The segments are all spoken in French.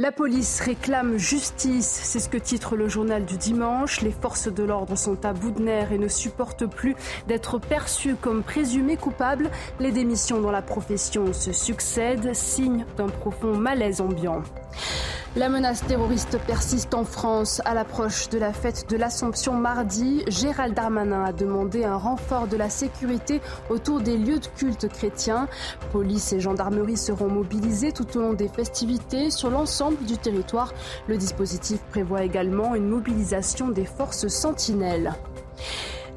La police réclame justice, c'est ce que titre le journal du dimanche. Les forces de l'ordre sont à bout de nerfs et ne supportent plus d'être perçues comme présumées coupables. Les démissions dans la profession se succèdent, signe d'un profond malaise ambiant. La menace terroriste persiste en France. À l'approche de la fête de l'Assomption mardi, Gérald Darmanin a demandé un renfort de la sécurité autour des lieux de culte chrétiens. Police et gendarmerie seront mobilisés tout au long des festivités sur l'ensemble du territoire. Le dispositif prévoit également une mobilisation des forces sentinelles.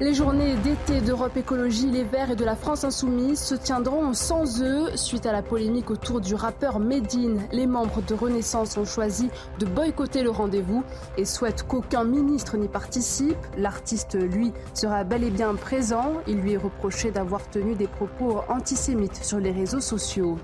Les journées d'été d'Europe Écologie Les Verts et de la France Insoumise se tiendront sans eux. Suite à la polémique autour du rappeur Medine, les membres de Renaissance ont choisi de boycotter le rendez-vous et souhaitent qu'aucun ministre n'y participe. L'artiste, lui, sera bel et bien présent. Il lui est reproché d'avoir tenu des propos antisémites sur les réseaux sociaux.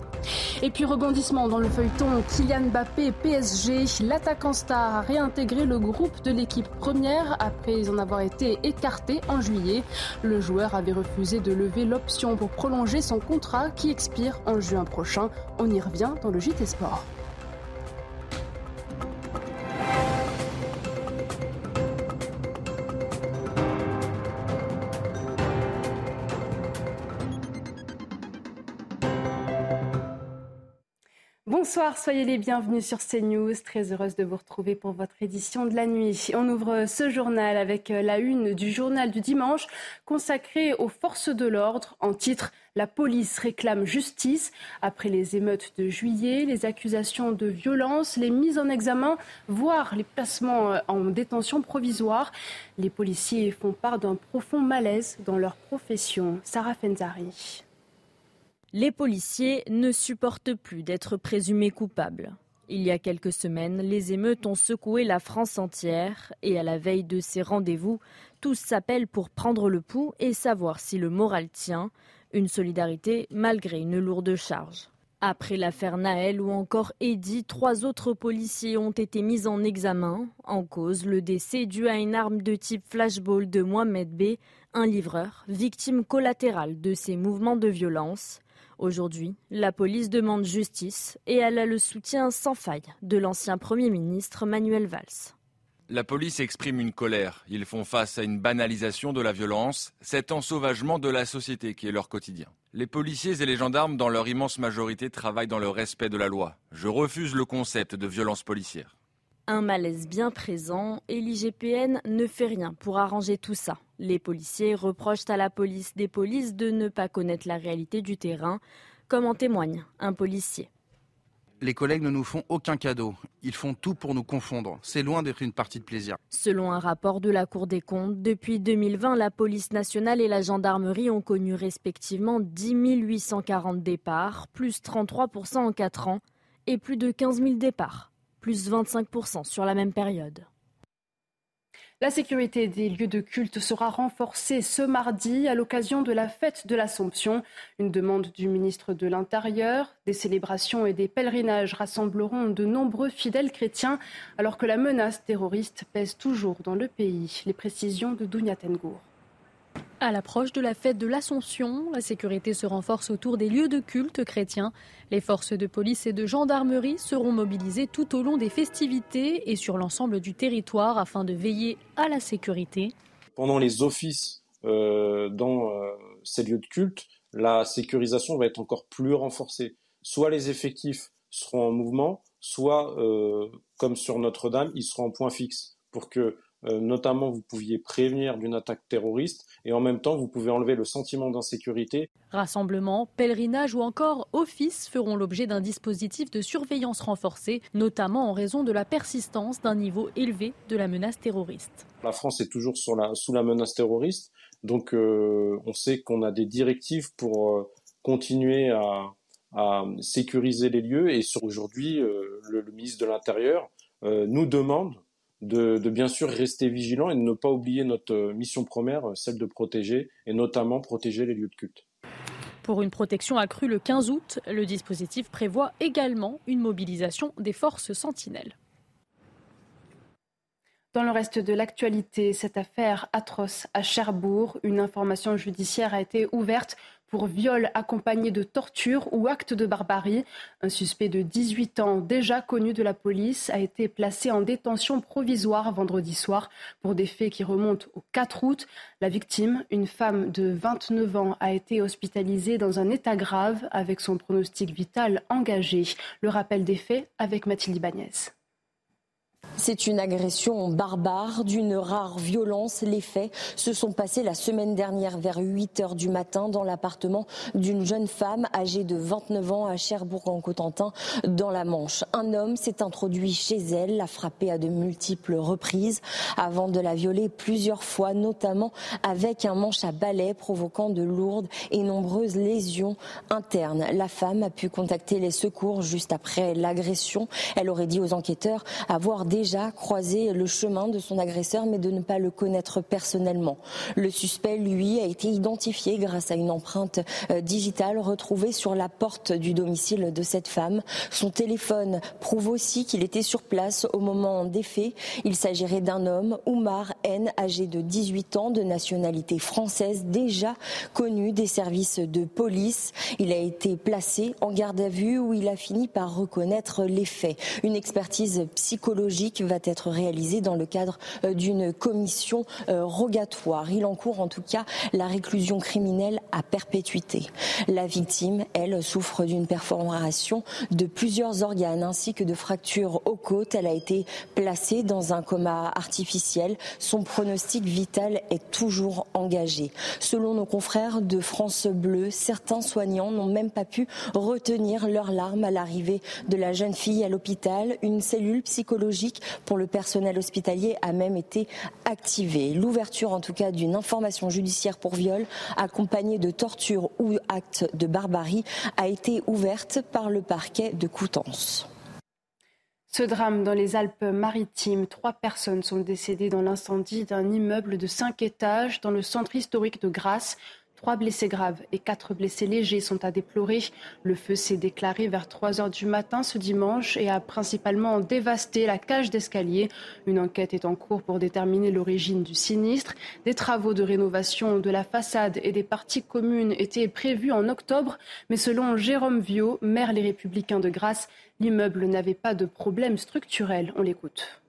Et puis rebondissement dans le feuilleton Kylian Mbappé PSG. L'attaquant star a réintégré le groupe de l'équipe première après en avoir été écarté en juillet. Le joueur avait refusé de lever l'option pour prolonger son contrat qui expire en juin prochain. On y revient dans le JT Sport. Bonsoir, soyez les bienvenus sur CNews. Très heureuse de vous retrouver pour votre édition de la nuit. On ouvre ce journal avec la une du journal du dimanche consacrée aux forces de l'ordre en titre La police réclame justice après les émeutes de juillet, les accusations de violence, les mises en examen, voire les placements en détention provisoire. Les policiers font part d'un profond malaise dans leur profession. Sarah Fenzari. Les policiers ne supportent plus d'être présumés coupables. Il y a quelques semaines, les émeutes ont secoué la France entière et à la veille de ces rendez-vous, tous s'appellent pour prendre le pouls et savoir si le moral tient, une solidarité malgré une lourde charge. Après l'affaire Naël ou encore Eddy, trois autres policiers ont été mis en examen. En cause, le décès dû à une arme de type flashball de Mohamed B, un livreur, victime collatérale de ces mouvements de violence. Aujourd'hui, la police demande justice et elle a le soutien sans faille de l'ancien Premier ministre Manuel Valls. La police exprime une colère. Ils font face à une banalisation de la violence, cet ensauvagement de la société qui est leur quotidien. Les policiers et les gendarmes, dans leur immense majorité, travaillent dans le respect de la loi. Je refuse le concept de violence policière. Un malaise bien présent et l'IGPN ne fait rien pour arranger tout ça. Les policiers reprochent à la police des polices de ne pas connaître la réalité du terrain, comme en témoigne un policier. Les collègues ne nous font aucun cadeau. Ils font tout pour nous confondre. C'est loin d'être une partie de plaisir. Selon un rapport de la Cour des comptes, depuis 2020, la police nationale et la gendarmerie ont connu respectivement 10 840 départs, plus 33% en 4 ans, et plus de 15 000 départs, plus 25% sur la même période. La sécurité des lieux de culte sera renforcée ce mardi à l'occasion de la fête de l'Assomption. Une demande du ministre de l'Intérieur. Des célébrations et des pèlerinages rassembleront de nombreux fidèles chrétiens alors que la menace terroriste pèse toujours dans le pays. Les précisions de Dounia Tengour. À l'approche de la fête de l'Assomption, la sécurité se renforce autour des lieux de culte chrétiens. Les forces de police et de gendarmerie seront mobilisées tout au long des festivités et sur l'ensemble du territoire afin de veiller à la sécurité. Pendant les offices euh, dans euh, ces lieux de culte, la sécurisation va être encore plus renforcée. Soit les effectifs seront en mouvement, soit, euh, comme sur Notre-Dame, ils seront en point fixe pour que notamment vous pouviez prévenir d'une attaque terroriste et en même temps vous pouvez enlever le sentiment d'insécurité. Rassemblements, pèlerinage ou encore office feront l'objet d'un dispositif de surveillance renforcé, notamment en raison de la persistance d'un niveau élevé de la menace terroriste. La France est toujours sous la menace terroriste, donc euh, on sait qu'on a des directives pour euh, continuer à, sécuriser les lieux et aujourd'hui le, ministre de l'Intérieur nous demande de, bien sûr rester vigilant et de ne pas oublier notre euh, mission première, euh, celle de protéger et notamment protéger les lieux de culte. Pour une protection accrue le 15 août, le dispositif prévoit également une mobilisation des forces sentinelles. Dans le reste de l'actualité, cette affaire atroce à Cherbourg, une information judiciaire a été ouverte pour viol accompagné de torture ou acte de barbarie. Un suspect de 18 ans, déjà connu de la police, a été placé en détention provisoire vendredi soir pour des faits qui remontent au 4 août. La victime, une femme de 29 ans, a été hospitalisée dans un état grave avec son pronostic vital engagé. Le rappel des faits avec Mathilde Ibanez. C'est une agression barbare, d'une rare violence. Les faits se sont passés la semaine dernière vers 8 heures du matin dans l'appartement d'une jeune femme âgée de 29 ans à Cherbourg-en-Cotentin dans la Manche. Un homme s'est introduit chez elle, l'a frappée à de multiples reprises avant de la violer plusieurs fois, notamment avec un manche à balai provoquant de lourdes et nombreuses lésions internes. La femme a pu contacter les secours juste après l'agression. Elle aurait dit aux enquêteurs avoir déjà croisé le chemin de son agresseur, mais de ne pas le connaître personnellement. Le suspect, lui, a été identifié grâce à une empreinte euh, digitale retrouvée sur la porte du domicile de cette femme. Son téléphone prouve aussi qu'il était sur place au moment des faits. Il s'agirait d'un homme, Oumar N, âgé de 18 ans, de nationalité française, déjà connu des services de police. Il a été placé en garde à vue où il a fini par reconnaître les faits. Une expertise psychologique va être réalisé dans le cadre euh, d'une commission euh, rogatoire. Il encourt en tout cas la réclusion criminelle à perpétuité. La victime, elle, souffre d'une perforation de plusieurs organes ainsi que de fractures aux côtes. Elle a été placée dans un coma artificiel. Son pronostic vital est toujours engagé. Selon nos confrères de France Bleu, certains soignants n'ont même pas pu retenir leurs larmes à l'arrivée de la jeune fille à l'hôpital. Une cellule psychologique pour le personnel hospitalier a même été activée. L'ouverture en tout cas d'une information judiciaire pour viol accompagnée de torture ou acte de barbarie a été ouverte par le parquet de Coutances. Ce drame dans les Alpes-Maritimes, trois personnes sont décédées dans l'incendie d'un immeuble de cinq étages dans le centre historique de Grasse. Trois blessés graves et quatre blessés légers sont à déplorer. Le feu s'est déclaré vers 3 heures du matin ce dimanche et a principalement dévasté la cage d'escalier. Une enquête est en cours pour déterminer l'origine du sinistre. Des travaux de rénovation de la façade et des parties communes étaient prévus en octobre, mais selon Jérôme Viau, maire Les Républicains de Grasse, l'immeuble n'avait pas de problème structurel. On l'écoute.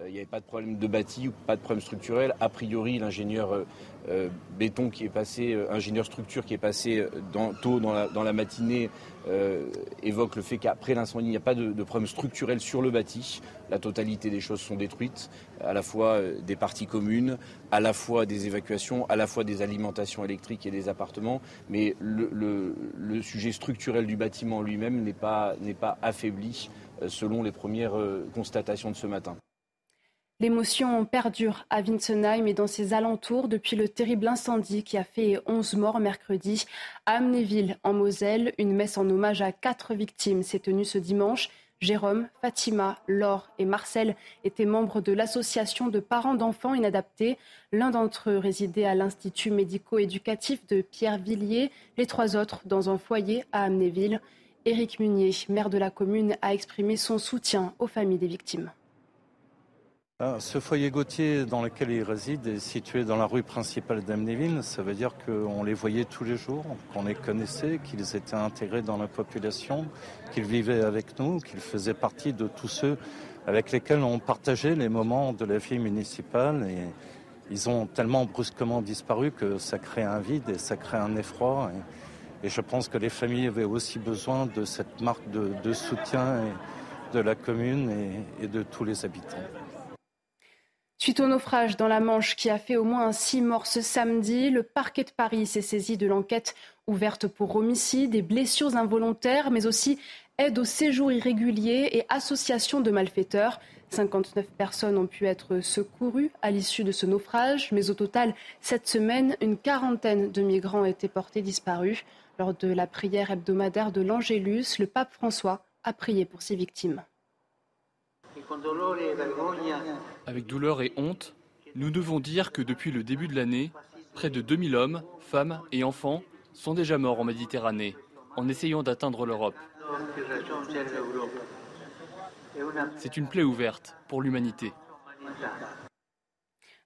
Euh, il n'y avait pas de problème de bâti ou pas de problème structurel. A priori, l'ingénieur euh, béton qui est passé, ingénieur structure qui est passé tôt dans la, matinée évoque le fait qu'après l'incendie, il n'y a pas de, problème structurel sur le bâti. La totalité des choses sont détruites, à la fois des parties communes, à la fois des évacuations, à la fois des alimentations électriques et des appartements. Mais le, sujet structurel du bâtiment lui-même n'est pas affaibli selon les premières constatations de ce matin. L'émotion perdure à Winsenheim et dans ses alentours depuis le terrible incendie qui a fait 11 morts mercredi. À Amnéville, en Moselle, une messe en hommage à quatre victimes s'est tenue ce dimanche. Jérôme, Fatima, Laure et Marcel étaient membres de l'association de parents d'enfants inadaptés. L'un d'entre eux résidait à l'Institut médico-éducatif de Pierre-Villiers, les trois autres dans un foyer à Amnéville. Éric Munier, maire de la commune, a exprimé son soutien aux familles des victimes. Ah, ce foyer Gauthier dans lequel il réside est situé dans la rue principale d'Amnéville. Ça veut dire qu'on les voyait tous les jours, qu'on les connaissait, qu'ils étaient intégrés dans la population, qu'ils vivaient avec nous, qu'ils faisaient partie de tous ceux avec lesquels on partageait les moments de la vie municipale. Et ils ont tellement brusquement disparu que ça crée un vide et ça crée un effroi. Et, je pense que les familles avaient aussi besoin de cette marque de, soutien de la commune et de tous les habitants. Suite au naufrage dans la Manche qui a fait au moins six morts ce samedi, le parquet de Paris s'est saisi de l'enquête ouverte pour homicide et blessures involontaires, mais aussi aide au séjour irrégulier et association de malfaiteurs. 59 personnes ont pu être secourues à l'issue de ce naufrage, mais au total, cette semaine, une quarantaine de migrants ont été portés disparus. Lors de la prière hebdomadaire de l'Angélus, le pape François a prié pour ses victimes. Avec douleur et honte, nous devons dire que depuis le début de l'année, près de 2000 hommes, femmes et enfants sont déjà morts en Méditerranée en essayant d'atteindre l'Europe. C'est une plaie ouverte pour l'humanité.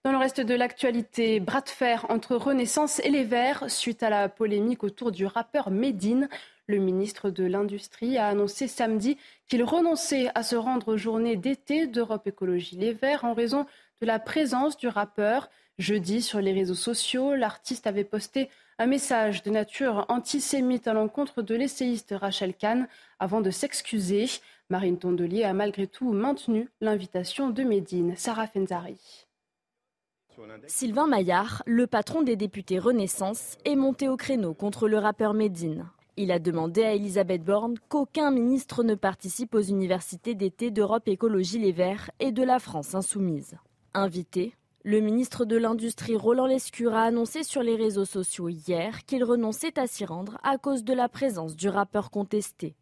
Dans le reste de l'actualité, bras de fer entre Renaissance et les Verts suite à la polémique autour du rappeur Medine. Le ministre de l'Industrie a annoncé samedi qu'il renonçait à se rendre aux journées d'été d'Europe Écologie Les Verts en raison de la présence du rappeur. Jeudi, sur les réseaux sociaux, l'artiste avait posté un message de nature antisémite à l'encontre de l'essayiste Rachel Kahn avant de s'excuser. Marine Tondelier a malgré tout maintenu l'invitation de Médine. Sarah Fenzari. Sylvain Maillard, le patron des députés Renaissance, est monté au créneau contre le rappeur Médine. Il a demandé à Elisabeth Borne qu'aucun ministre ne participe aux universités d'été d'Europe Écologie Les Verts et de la France Insoumise. Invité, le ministre de l'Industrie Roland Lescure a annoncé sur les réseaux sociaux hier qu'il renonçait à s'y rendre à cause de la présence du rappeur contesté.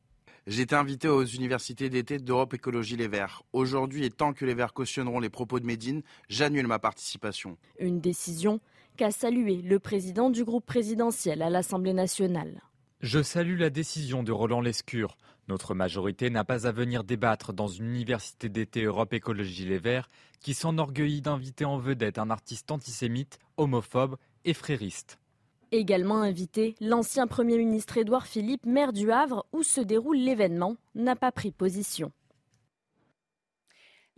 J'étais invité aux universités d'été d'Europe Écologie Les Verts. Aujourd'hui, et tant que les Verts cautionneront les propos de Médine, j'annule ma participation. Une décision qu'a salué le président du groupe présidentiel à l'Assemblée nationale. Je salue la décision de Roland Lescure. Notre majorité n'a pas à venir débattre dans une université d'été Europe Écologie Les Verts qui s'enorgueillit d'inviter en vedette un artiste antisémite, homophobe et frériste. Également invité, l'ancien Premier ministre Édouard Philippe, maire du Havre, où se déroule l'événement, n'a pas pris position.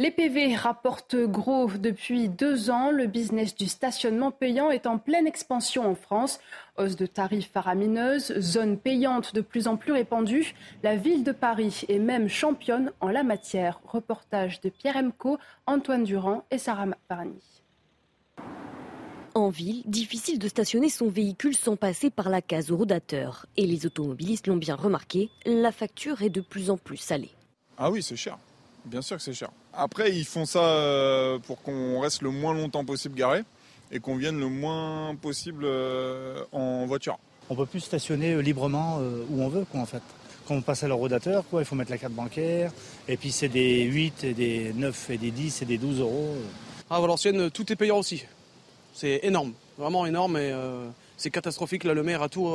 Les PV rapportent gros depuis deux ans. Le business du stationnement payant est en pleine expansion en France. Hausse de tarifs faramineuse, zone payante de plus en plus répandue. La ville de Paris est même championne en la matière. Reportage de Pierre Emco, Antoine Durand et Sarah Parny. En ville, difficile de stationner son véhicule sans passer par la case au rodateur. Et les automobilistes l'ont bien remarqué, la facture est de plus en plus salée. Ah oui, c'est cher. Bien sûr que c'est cher. Après, ils font ça euh, pour qu'on reste le moins longtemps possible garé et qu'on vienne le moins possible euh, en voiture. On peut plus stationner euh, librement où on veut, quoi, en fait. Quand on passe à l'eurodateur, quoi, il faut mettre la carte bancaire. Et puis c'est des 8, et des 9, et des 10, et des 12 euros. À Valenciennes, tout est payant aussi. C'est énorme, vraiment énorme. Et c'est catastrophique. Là, le maire a tout,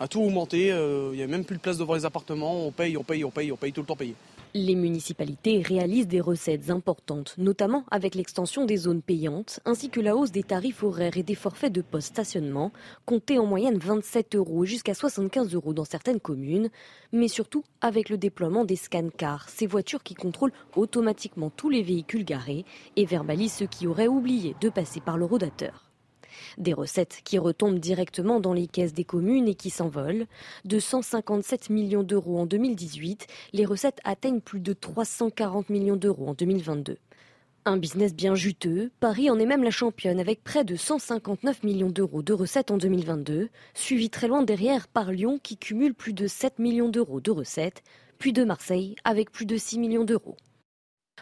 a tout augmenté. Il n'y a même plus de place devant les appartements. On paye, on paye, on paye, on paye tout le temps payé. Les municipalités réalisent des recettes importantes, notamment avec l'extension des zones payantes, ainsi que la hausse des tarifs horaires et des forfaits de post-stationnement, comptés en moyenne 27 euros jusqu'à 75 euros dans certaines communes, mais surtout avec le déploiement des scan-cars, ces voitures qui contrôlent automatiquement tous les véhicules garés et verbalisent ceux qui auraient oublié de passer par le rodateur. Des recettes qui retombent directement dans les caisses des communes et qui s'envolent. De 157 millions d'euros en 2018, les recettes atteignent plus de 340 millions d'euros en 2022. Un business bien juteux, Paris en est même la championne avec près de 159 millions d'euros de recettes en 2022, suivi très loin derrière par Lyon qui cumule plus de 7 millions d'euros de recettes, puis de Marseille avec plus de 6 millions d'euros.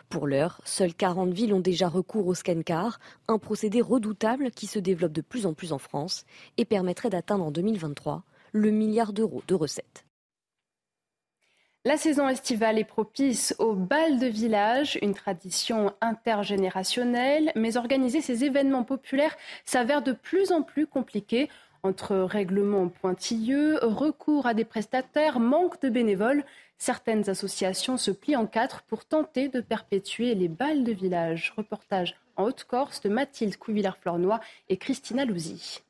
Pour l'heure, seules 40 villes ont déjà recours au scan-car, un procédé redoutable qui se développe de plus en plus en France et permettrait d'atteindre en 2023 le milliard d'euros de recettes. La saison estivale est propice au bal de village, une tradition intergénérationnelle, mais organiser ces événements populaires s'avère de plus en plus compliqué. Entre règlements pointilleux, recours à des prestataires, manque de bénévoles, Certaines associations se plient en quatre pour tenter de perpétuer les balles de village. Reportage en Haute-Corse de Mathilde Couvillard-Flornois et Christina Louzy.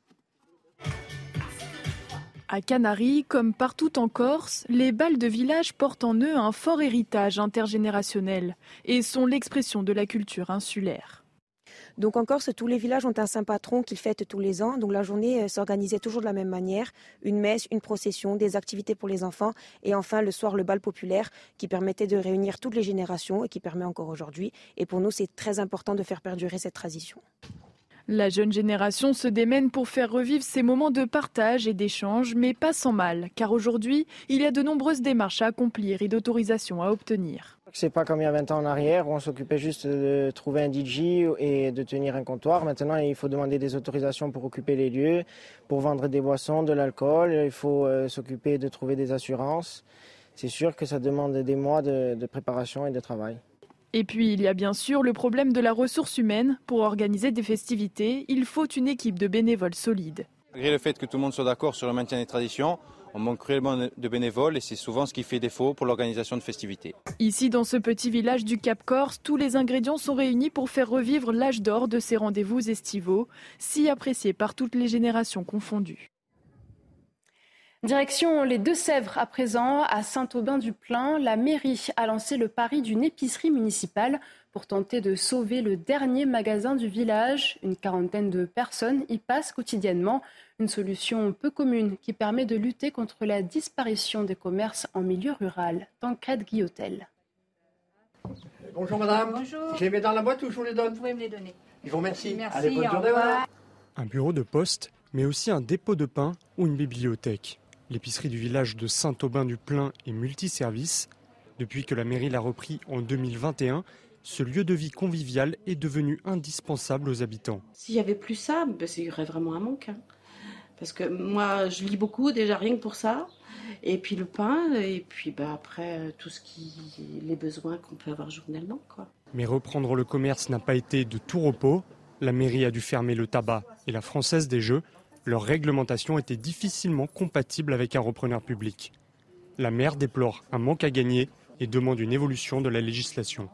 À Canaries, comme partout en Corse, les balles de village portent en eux un fort héritage intergénérationnel et sont l'expression de la culture insulaire. Donc en Corse, tous les villages ont un saint patron qu'ils fêtent tous les ans. Donc la journée euh, s'organisait toujours de la même manière. Une messe, une procession, des activités pour les enfants et enfin le soir le bal populaire qui permettait de réunir toutes les générations et qui permet encore aujourd'hui. Et pour nous, c'est très important de faire perdurer cette tradition. La jeune génération se démène pour faire revivre ces moments de partage et d'échange, mais pas sans mal, car aujourd'hui, il y a de nombreuses démarches à accomplir et d'autorisations à obtenir. C'est pas comme il y a 20 ans en arrière où on s'occupait juste de trouver un DJ et de tenir un comptoir. Maintenant, il faut demander des autorisations pour occuper les lieux, pour vendre des boissons, de l'alcool. Il faut euh, s'occuper de trouver des assurances. C'est sûr que ça demande des mois de préparation et de travail. Et puis il y a bien sûr le problème de la ressource humaine. Pour organiser des festivités, il faut une équipe de bénévoles solides. Malgré le fait que tout le monde soit d'accord sur le maintien des traditions, On manque cruellement de bénévoles et c'est souvent ce qui fait défaut pour l'organisation de festivités. Ici, dans ce petit village du Cap Corse, tous les ingrédients sont réunis pour faire revivre l'âge d'or de ces rendez-vous estivaux, si appréciés par toutes les générations confondues. Direction les Deux-Sèvres à présent, à Saint-Aubin-du-Plain, la mairie a lancé le pari d'une épicerie municipale pour tenter de sauver le dernier magasin du village. Une quarantaine de personnes y passent quotidiennement. Une solution peu commune qui permet de lutter contre la disparition des commerces en milieu rural. Tancred Guillotel. Bonjour madame. Bonjour. Je les mets dans la boîte ou je vous les donne? Vous pouvez me les donner. Ils vont merci. Merci, Allez, bonne journée madame. Un bureau de poste, mais aussi un dépôt de pain ou une bibliothèque. L'épicerie du village de Saint-Aubin-du-Plain est multiservice. Depuis que la mairie l'a repris en 2021, ce lieu de vie convivial est devenu indispensable aux habitants. S'il n'y avait plus ça, ben, il y aurait vraiment un manque. hein. Parce que moi, je lis beaucoup déjà rien que pour ça. Et puis le pain, et puis ben, après, tout ce qui. les besoins qu'on peut avoir journellement. Quoi. Mais reprendre le commerce n'a pas été de tout repos. La mairie a dû fermer le tabac et la Française des Jeux. Leur réglementation était difficilement compatible avec un repreneur public. La maire déplore un manque à gagner et demande une évolution de la législation.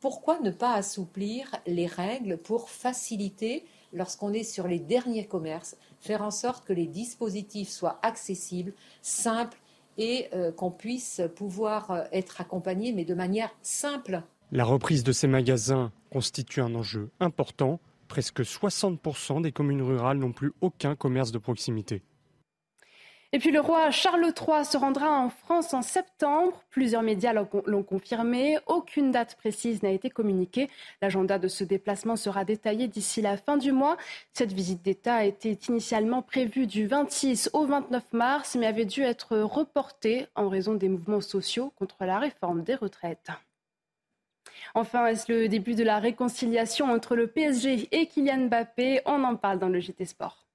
Pourquoi ne pas assouplir les règles pour faciliter, lorsqu'on est sur les derniers commerces, faire en sorte que les dispositifs soient accessibles, simples et euh, qu'on puisse pouvoir euh, être accompagné, mais de manière simple? La reprise de ces magasins constitue un enjeu important. Presque 60% des communes rurales n'ont plus aucun commerce de proximité. Et puis le roi Charles III se rendra en France en septembre. Plusieurs médias l'ont confirmé. Aucune date précise n'a été communiquée. L'agenda de ce déplacement sera détaillé d'ici la fin du mois. Cette visite d'État était initialement prévue du 26 au 29 mars, mais avait dû être reportée en raison des mouvements sociaux contre la réforme des retraites. Enfin, est-ce le début de la réconciliation entre le PSG et Kylian Mbappé? On en parle dans le JT Sport.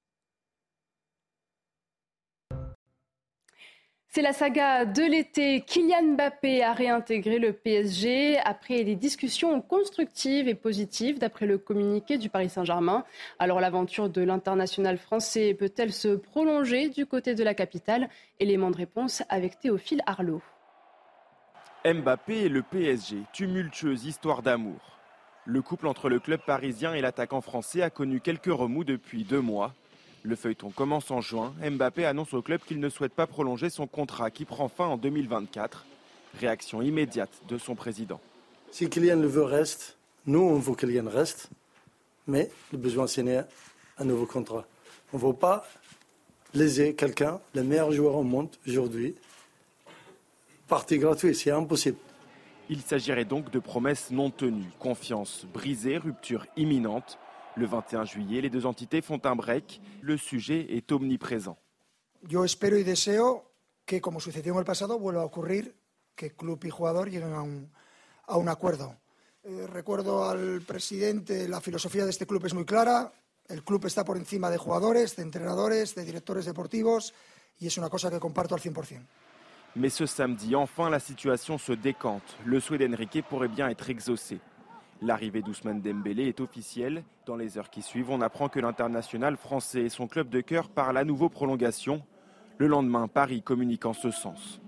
C'est la saga de l'été. Kylian Mbappé a réintégré le PSG après des discussions constructives et positives d'après le communiqué du Paris Saint-Germain. Alors l'aventure de l'international français peut-elle se prolonger du côté de la capitale? Élément de réponse avec Théophile Arlot. Mbappé et le PSG, tumultueuse histoire d'amour. Le couple entre le club parisien et l'attaquant français a connu quelques remous depuis deux mois. Le feuilleton commence en juin. Mbappé annonce au club qu'il ne souhaite pas prolonger son contrat qui prend fin en 2024. Réaction immédiate de son président. Si Kylian le veut, reste. Nous, on veut que Kylian reste. Mais le besoin, c'est signer un nouveau contrat. On ne veut pas léser quelqu'un, le meilleur joueur au monde aujourd'hui. Partie gratuite, c'est impossible. Il s'agirait donc de promesses non tenues, confiance brisée, rupture imminente. Le 21 juillet, les deux entités font un break. Le sujet est omniprésent. Yo espero y deseo que, como sucedió en el pasado, vuelva a ocurrir que club y jugador lleguen a un, a un acuerdo. Eh, recuerdo al presidente, la filosofía de este club es muy clara. El club está por encima de jugadores, de entrenadores, de directores deportivos y es una cosa que comparto al 100%. Mais ce samedi, enfin, la situation se décante. Le souhait d'Enrique pourrait bien être exaucé. L'arrivée d'Ousmane Dembélé est officielle. Dans les heures qui suivent, on apprend que l'international français et son club de cœur parlent à nouveau prolongation. Le lendemain, Paris communique en ce sens.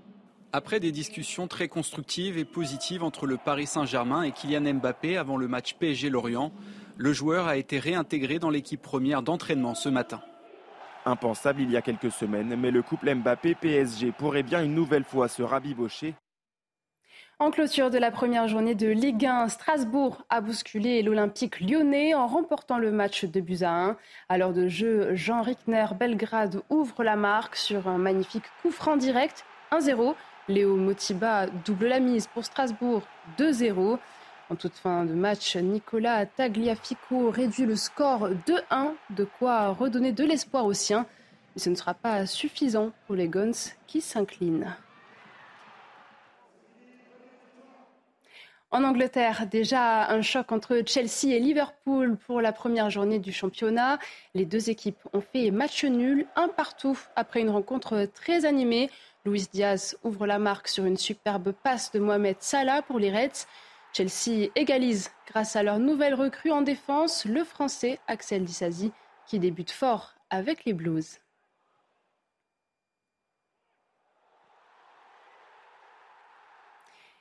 Après des discussions très constructives et positives entre le Paris Saint-Germain et Kylian Mbappé avant le match PSG-Lorient, le joueur a été réintégré dans l'équipe première d'entraînement ce matin. Impensable il y a quelques semaines, mais le couple Mbappé-PSG pourrait bien une nouvelle fois se rabibocher. En clôture de la première journée de Ligue 1, Strasbourg a bousculé l'Olympique lyonnais en remportant le match de buts à 1. À l'heure de jeu, Jean Rickner Belgrade ouvre la marque sur un magnifique coup franc direct 1-0. Léo Motiba double la mise pour Strasbourg 2-0. En toute fin de match, Nicolas Tagliafico réduit le score 2-1, de quoi redonner de l'espoir aux siens. Mais ce ne sera pas suffisant pour les Guns qui s'inclinent. En Angleterre, déjà un choc entre Chelsea et Liverpool pour la première journée du championnat. Les deux équipes ont fait match nul, un partout, après une rencontre très animée. Luis Diaz ouvre la marque sur une superbe passe de Mohamed Salah pour les Reds. Chelsea égalise grâce à leur nouvelle recrue en défense, le Français Axel Disasi, qui débute fort avec les Blues.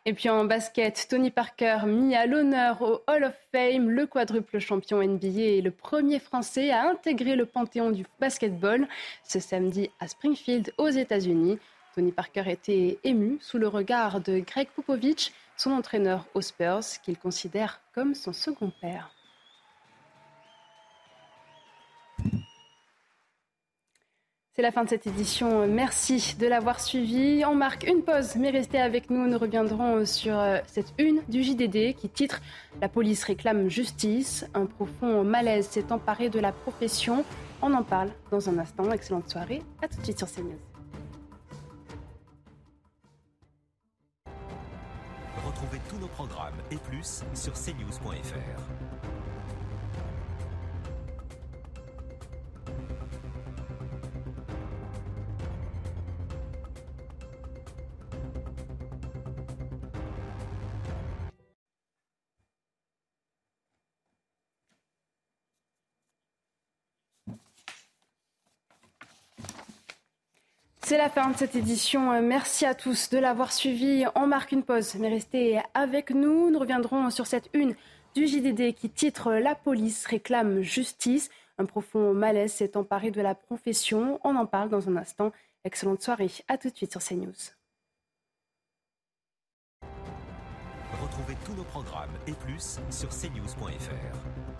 Et puis en basket, Tony Parker mis à l'honneur au Hall of Fame, le quadruple champion NBA est le premier Français à intégrer le panthéon du basketball ce samedi à Springfield aux États-Unis. Tony Parker était ému sous le regard de Greg Popovich, son entraîneur aux Spurs, qu'il considère comme son second père. C'est la fin de cette édition. Merci de l'avoir suivi. On marque une pause, mais restez avec nous. Nous reviendrons sur euh, cette une du JDD qui titre La police réclame justice. Un profond malaise s'est emparé de la profession. On en parle dans un instant. Excellente soirée. À tout de suite sur CNews. Retrouvez tous nos programmes et plus sur cnews.fr. C'est la fin de cette édition. Euh, merci à tous de l'avoir suivi. On marque une pause, mais restez avec nous. Nous reviendrons sur cette une du JDD qui titre La police réclame justice. Un profond malaise s'est emparé de la profession. On en parle dans un instant. Excellente soirée. À tout de suite sur CNews. Retrouvez tous nos programmes et plus sur cnews.fr.